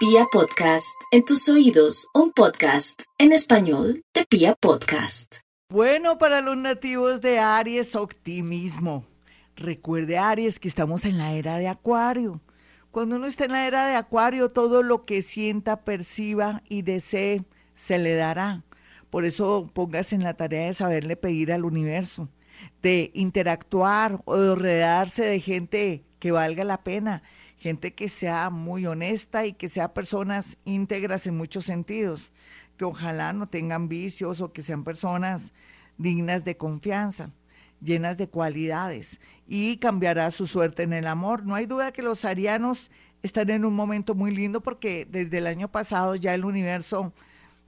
Pia Podcast, en tus oídos, un podcast en español de Pia Podcast. Bueno, para los nativos de Aries, optimismo. Recuerde, Aries, que estamos en la era de Acuario. Cuando uno está en la era de Acuario, todo lo que sienta, perciba y desee se le dará. Por eso pongas en la tarea de saberle pedir al universo, de interactuar o de rodearse de gente que valga la pena, gente que sea muy honesta y que sea personas íntegras en muchos sentidos, que ojalá no tengan vicios o que sean personas dignas de confianza, llenas de cualidades y cambiará su suerte en el amor. No hay duda que los arianos están en un momento muy lindo porque desde el año pasado ya el universo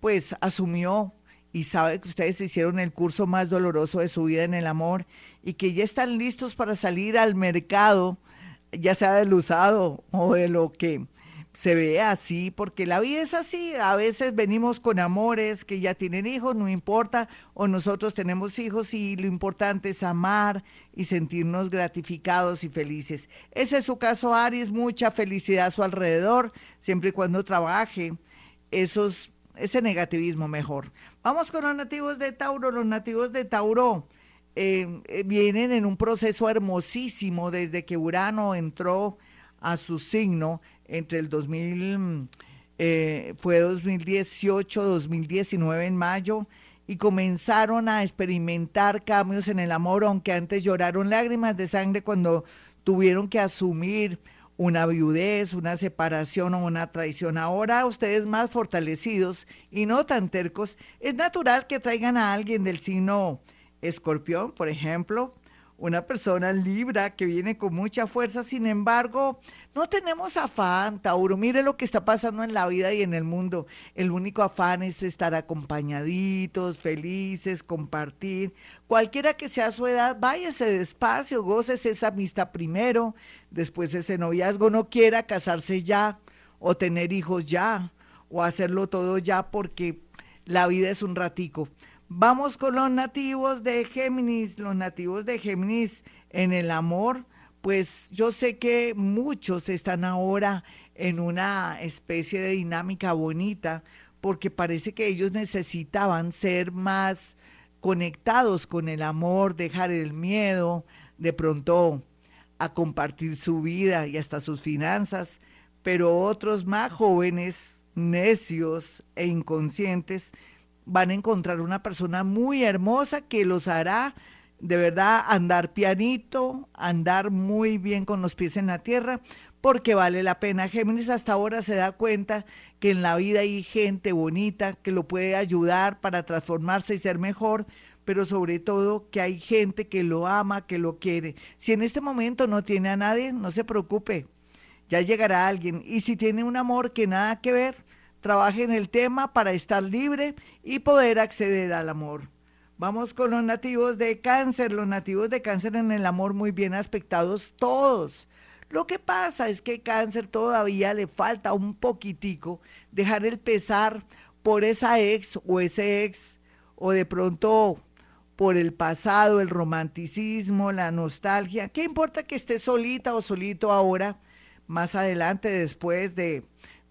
pues asumió y sabe que ustedes hicieron el curso más doloroso de su vida en el amor y que ya están listos para salir al mercado ya sea del usado o de lo que se ve así, porque la vida es así. A veces venimos con amores que ya tienen hijos, no importa, o nosotros tenemos hijos y lo importante es amar y sentirnos gratificados y felices. Ese es su caso, Aries, mucha felicidad a su alrededor, siempre y cuando trabaje esos, ese negativismo mejor. Vamos con los nativos de Tauro, los nativos de Tauro eh, vienen en un proceso hermosísimo desde que Urano entró a su signo entre el 2000, eh, fue 2018, 2019 en mayo, y comenzaron a experimentar cambios en el amor, aunque antes lloraron lágrimas de sangre cuando tuvieron que asumir una viudez, una separación o una traición. Ahora ustedes más fortalecidos y no tan tercos, es natural que traigan a alguien del signo escorpión, por ejemplo, una persona libra que viene con mucha fuerza, sin embargo, no tenemos afán, Tauro. Mire lo que está pasando en la vida y en el mundo. El único afán es estar acompañaditos, felices, compartir. Cualquiera que sea su edad, váyase despacio, goces esa amistad primero, después ese noviazgo. No quiera casarse ya o tener hijos ya o hacerlo todo ya porque la vida es un ratico. Vamos con los nativos de Géminis, los nativos de Géminis en el amor, pues yo sé que muchos están ahora en una especie de dinámica bonita, porque parece que ellos necesitaban ser más conectados con el amor, dejar el miedo, de pronto a compartir su vida y hasta sus finanzas, pero otros más jóvenes, necios e inconscientes, van a encontrar una persona muy hermosa que los hará de verdad andar pianito, andar muy bien con los pies en la tierra, porque vale la pena. Géminis hasta ahora se da cuenta que en la vida hay gente bonita que lo puede ayudar para transformarse y ser mejor, pero sobre todo que hay gente que lo ama, que lo quiere. Si en este momento no tiene a nadie, no se preocupe, ya llegará alguien. Y si tiene un amor que nada que ver, trabaje en el tema para estar libre y poder acceder al amor. Vamos con los nativos de cáncer, los nativos de cáncer en el amor muy bien aspectados todos. Lo que pasa es que cáncer todavía le falta un poquitico dejar el pesar por esa ex o ese ex o de pronto por el pasado, el romanticismo, la nostalgia. ¿Qué importa que esté solita o solito ahora? Más adelante, después de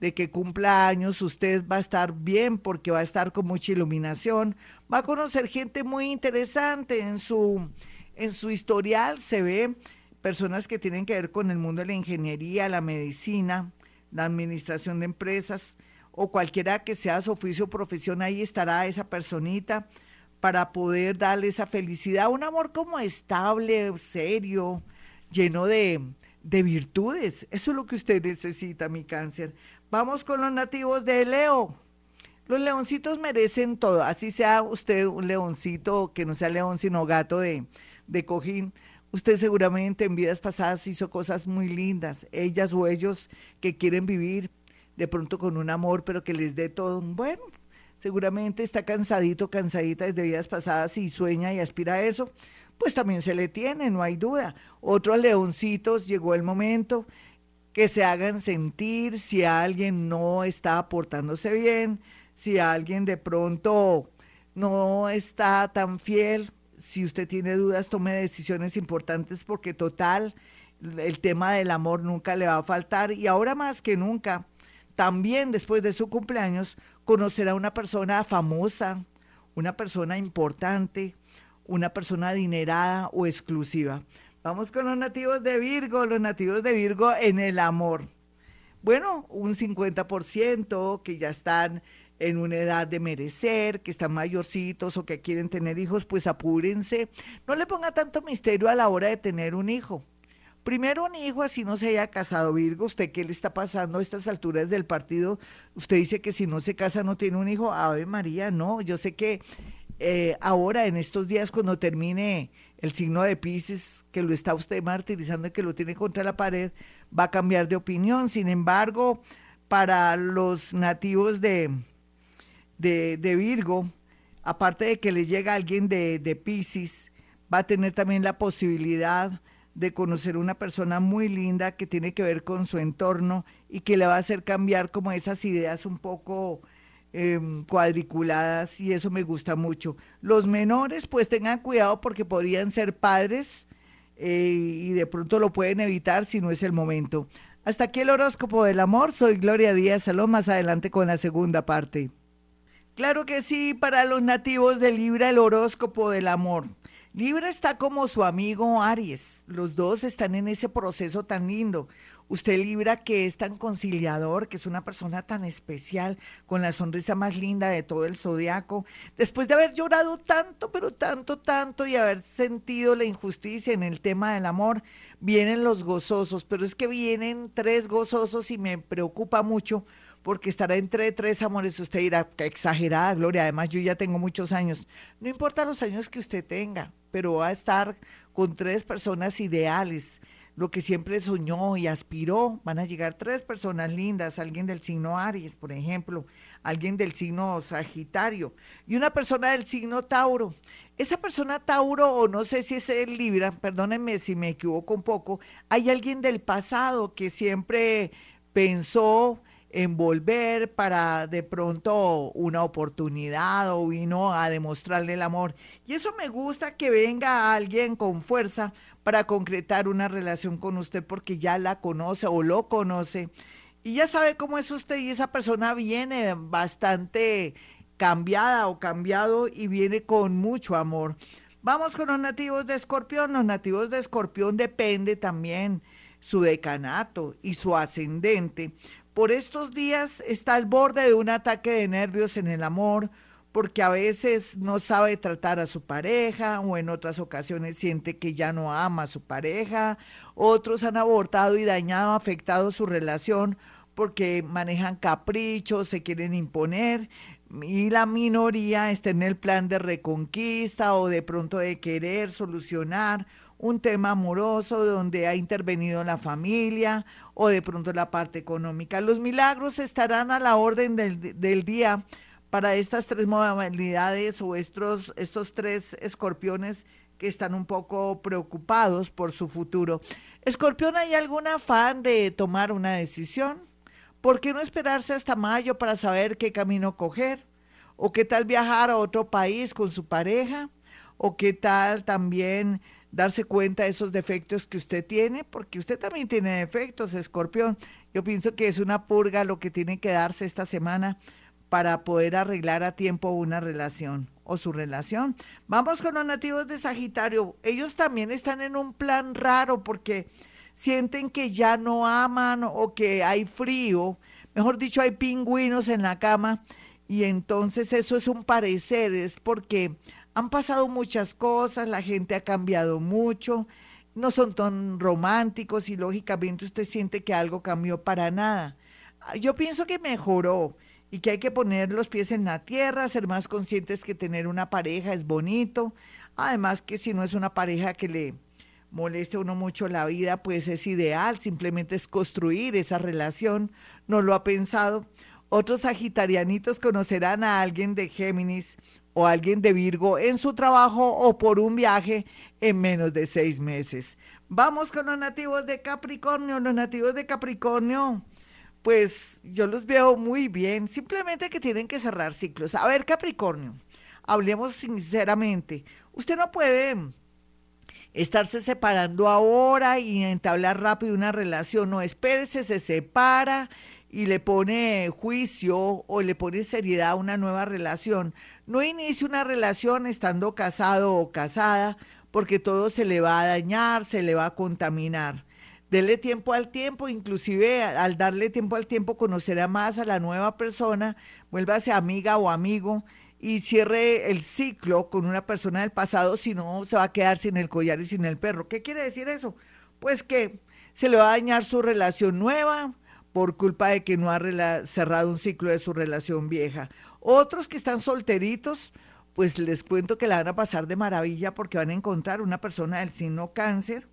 de que cumpla años, usted va a estar bien porque va a estar con mucha iluminación, va a conocer gente muy interesante en su, en su historial, se ve personas que tienen que ver con el mundo de la ingeniería, la medicina, la administración de empresas o cualquiera que sea su oficio o profesión, ahí estará esa personita para poder darle esa felicidad, un amor como estable, serio, lleno de, de virtudes. Eso es lo que usted necesita, mi cáncer. Vamos con los nativos de Leo. Los leoncitos merecen todo, así sea usted un leoncito, que no sea león, sino gato de, de cojín. Usted seguramente en vidas pasadas hizo cosas muy lindas, ellas o ellos que quieren vivir de pronto con un amor, pero que les dé todo. Bueno, seguramente está cansadito, cansadita desde vidas pasadas y sueña y aspira a eso, pues también se le tiene, no hay duda. Otros leoncitos, llegó el momento que se hagan sentir si alguien no está aportándose bien, si alguien de pronto no está tan fiel, si usted tiene dudas, tome decisiones importantes porque total, el tema del amor nunca le va a faltar y ahora más que nunca también después de su cumpleaños conocerá a una persona famosa, una persona importante, una persona adinerada o exclusiva. Vamos con los nativos de Virgo, los nativos de Virgo en el amor. Bueno, un 50% que ya están en una edad de merecer, que están mayorcitos o que quieren tener hijos, pues apúrense. No le ponga tanto misterio a la hora de tener un hijo. Primero un hijo, así no se haya casado, Virgo, ¿usted qué le está pasando a estas alturas del partido? Usted dice que si no se casa no tiene un hijo. Ave María, no, yo sé que eh, ahora en estos días cuando termine el signo de Pisces, que lo está usted martirizando y que lo tiene contra la pared, va a cambiar de opinión. Sin embargo, para los nativos de, de, Virgo, aparte de que le llega alguien de, de Pisces, va a tener también la posibilidad de conocer una persona muy linda que tiene que ver con su entorno y que le va a hacer cambiar como esas ideas un poco em, cuadriculadas y eso me gusta mucho. Los menores pues tengan cuidado porque podrían ser padres eh, y de pronto lo pueden evitar si no es el momento. Hasta aquí el horóscopo del amor. Soy Gloria Díaz Salón. Más adelante con la segunda parte. Claro que sí, para los nativos de Libra el horóscopo del amor. Libra está como su amigo Aries. Los dos están en ese proceso tan lindo. Usted Libra que es tan conciliador, que es una persona tan especial, con la sonrisa más linda de todo el zodiaco. Después de haber llorado tanto, pero tanto, tanto y haber sentido la injusticia en el tema del amor, vienen los gozosos. Pero es que vienen tres gozosos y me preocupa mucho porque estará entre tres amores. Usted dirá, qué exagerada, Gloria. Además, yo ya tengo muchos años. No importa los años que usted tenga, pero va a estar con tres personas ideales. Lo que siempre soñó y aspiró, van a llegar tres personas lindas, alguien del signo Aries, por ejemplo, alguien del signo Sagitario y una persona del signo Tauro. Esa persona Tauro, o no sé si es el Libra, perdónenme si me equivoco un poco, hay alguien del pasado que siempre pensó, envolver para de pronto una oportunidad o vino a demostrarle el amor. Y eso me gusta que venga alguien con fuerza para concretar una relación con usted porque ya la conoce o lo conoce y ya sabe cómo es usted y esa persona viene bastante cambiada o cambiado y viene con mucho amor. Vamos con los nativos de Escorpión. Los nativos de Escorpión depende también su decanato y su ascendente por estos días está al borde de un ataque de nervios en el amor, porque a veces no sabe tratar a su pareja o en otras ocasiones siente que ya no ama a su pareja. Otros han abortado y dañado, afectado su relación porque manejan caprichos, se quieren imponer y la minoría está en el plan de reconquista o de pronto de querer solucionar un tema amoroso donde ha intervenido la familia o de pronto la parte económica. Los milagros estarán a la orden del, día para estas tres modalidades o estos, estos tres escorpiones que están un poco preocupados por su futuro. Escorpión, ¿hay algún afán de tomar una decisión? ¿Por qué no esperarse hasta mayo para saber qué camino coger? ¿O qué tal viajar a otro país con su pareja? ¿O qué tal también darse cuenta de esos defectos que usted tiene, porque usted también tiene defectos, escorpión. Yo pienso que es una purga lo que tiene que darse esta semana para poder arreglar a tiempo una relación o su relación. Vamos con los nativos de Sagitario. Ellos también están en un plan raro porque sienten que ya no aman o que hay frío. Mejor dicho, hay pingüinos en la cama y entonces eso es un parecer, es porque han pasado muchas cosas, la gente ha cambiado mucho, no son tan románticos y lógicamente usted siente que algo cambió para nada. Yo pienso que mejoró y que hay que poner los pies en la tierra, ser más conscientes que tener una pareja es bonito. Además que si no es una pareja que le moleste a uno mucho la vida, pues es ideal, simplemente es construir esa relación, no lo ha pensado. Otros sagitarianitos conocerán a alguien de Géminis o alguien de Virgo en su trabajo o por un viaje en menos de seis meses. Vamos con los nativos de Capricornio. Los nativos de Capricornio, pues yo los veo muy bien, simplemente que tienen que cerrar ciclos. A ver, Capricornio, hablemos sinceramente. Usted no puede estarse separando ahora y entablar rápido una relación. No, espérese, se separa y le pone juicio o le pone seriedad a una nueva relación, no inicie una relación estando casado o casada, porque todo se le va a dañar, se le va a contaminar. Dele tiempo al tiempo, inclusive al darle tiempo al tiempo conocerá más a la nueva persona, vuélvase amiga o amigo y cierre el ciclo con una persona del pasado, si no se va a quedar sin el collar y sin el perro. ¿Qué quiere decir eso? Pues que se le va a dañar su relación nueva por culpa de que no ha cerrado un ciclo de su relación vieja. Otros que están solteritos, pues les cuento que la van a pasar de maravilla porque van a encontrar una persona del signo cáncer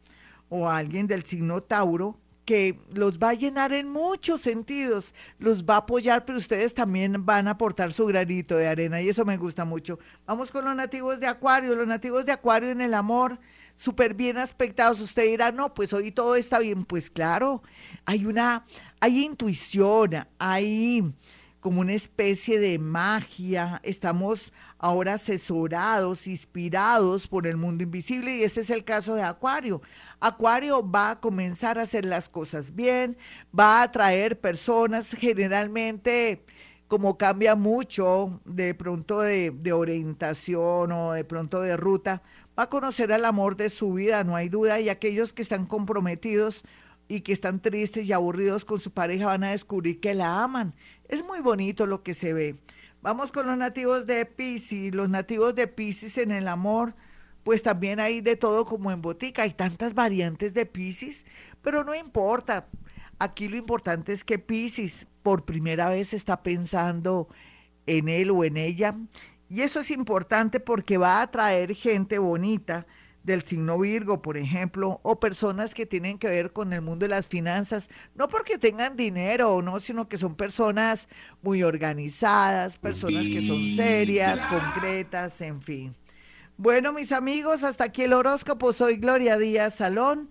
o alguien del signo Tauro que los va a llenar en muchos sentidos, los va a apoyar, pero ustedes también van a aportar su granito de arena y eso me gusta mucho. Vamos con los nativos de Acuario, los nativos de Acuario en el amor, súper bien aspectados. Usted dirá, no, pues hoy todo está bien. Pues claro, hay una, hay intuición, hay como una especie de magia, estamos ahora asesorados, inspirados por el mundo invisible y ese es el caso de Acuario. Acuario va a comenzar a hacer las cosas bien, va a atraer personas generalmente como cambia mucho de pronto de, orientación o de pronto de ruta, va a conocer al amor de su vida, no hay duda, y aquellos que están comprometidos y que están tristes y aburridos con su pareja van a descubrir que la aman. Es muy bonito lo que se ve. Vamos con los nativos de Pisces. Los nativos de Pisces en el amor, pues también hay de todo como en botica. Hay tantas variantes de Pisces, pero no importa. Aquí lo importante es que Pisces por primera vez está pensando en él o en ella. Y eso es importante porque va a atraer gente bonita del signo Virgo, por ejemplo, o personas que tienen que ver con el mundo de las finanzas, no porque tengan dinero o no, sino que son personas muy organizadas, personas que son serias, concretas, en fin. Bueno, mis amigos, hasta aquí el horóscopo. Soy Gloria Díaz Salón.